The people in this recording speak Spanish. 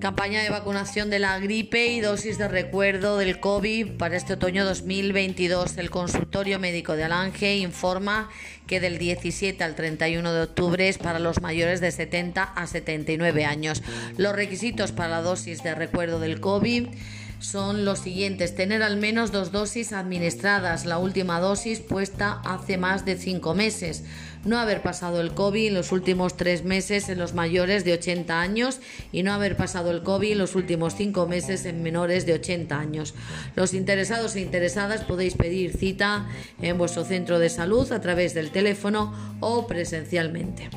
Campaña de vacunación de la gripe y dosis de recuerdo del COVID para este otoño 2022. El consultorio médico de Alange informa que del 17 al 31 de octubre es para los mayores de 70 a 79 años. Los requisitos para la dosis de recuerdo del COVID son los siguientes. Tener al menos dos dosis administradas, la última dosis puesta hace más de cinco meses. No haber pasado el COVID en los últimos tres meses en los mayores de 80 años y no haber pasado el COVID en los últimos cinco meses en menores de 80 años. Los interesados e interesadas podéis pedir cita en vuestro centro de salud a través del teléfono o presencialmente.